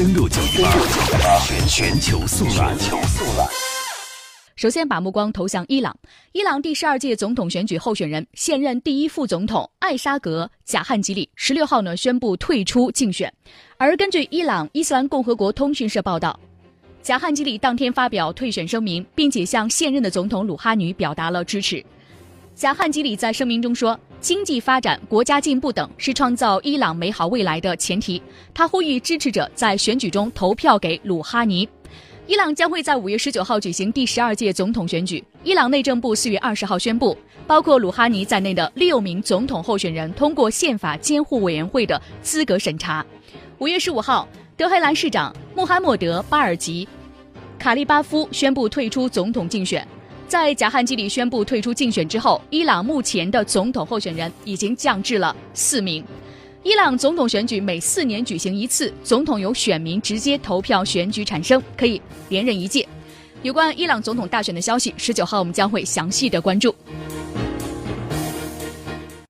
登录九一八全全球速览。首先把目光投向伊朗。伊朗第十二届总统选举候选人、现任第一副总统艾沙格·贾汉吉里十六号呢宣布退出竞选。而根据伊朗伊斯兰共和国通讯社报道，贾汉吉里当天发表退选声明，并且向现任的总统鲁哈尼表达了支持。贾汉吉里在声明中说：“经济发展、国家进步等是创造伊朗美好未来的前提。”他呼吁支持者在选举中投票给鲁哈尼。伊朗将会在五月十九号举行第十二届总统选举。伊朗内政部四月二十号宣布，包括鲁哈尼在内的六名总统候选人通过宪法监护委员会的资格审查。五月十五号，德黑兰市长穆罕默德·巴尔吉·卡利巴夫宣布退出总统竞选。在贾汉基里宣布退出竞选之后，伊朗目前的总统候选人已经降至了四名。伊朗总统选举每四年举行一次，总统由选民直接投票选举产生，可以连任一届。有关伊朗总统大选的消息，十九号我们将会详细的关注。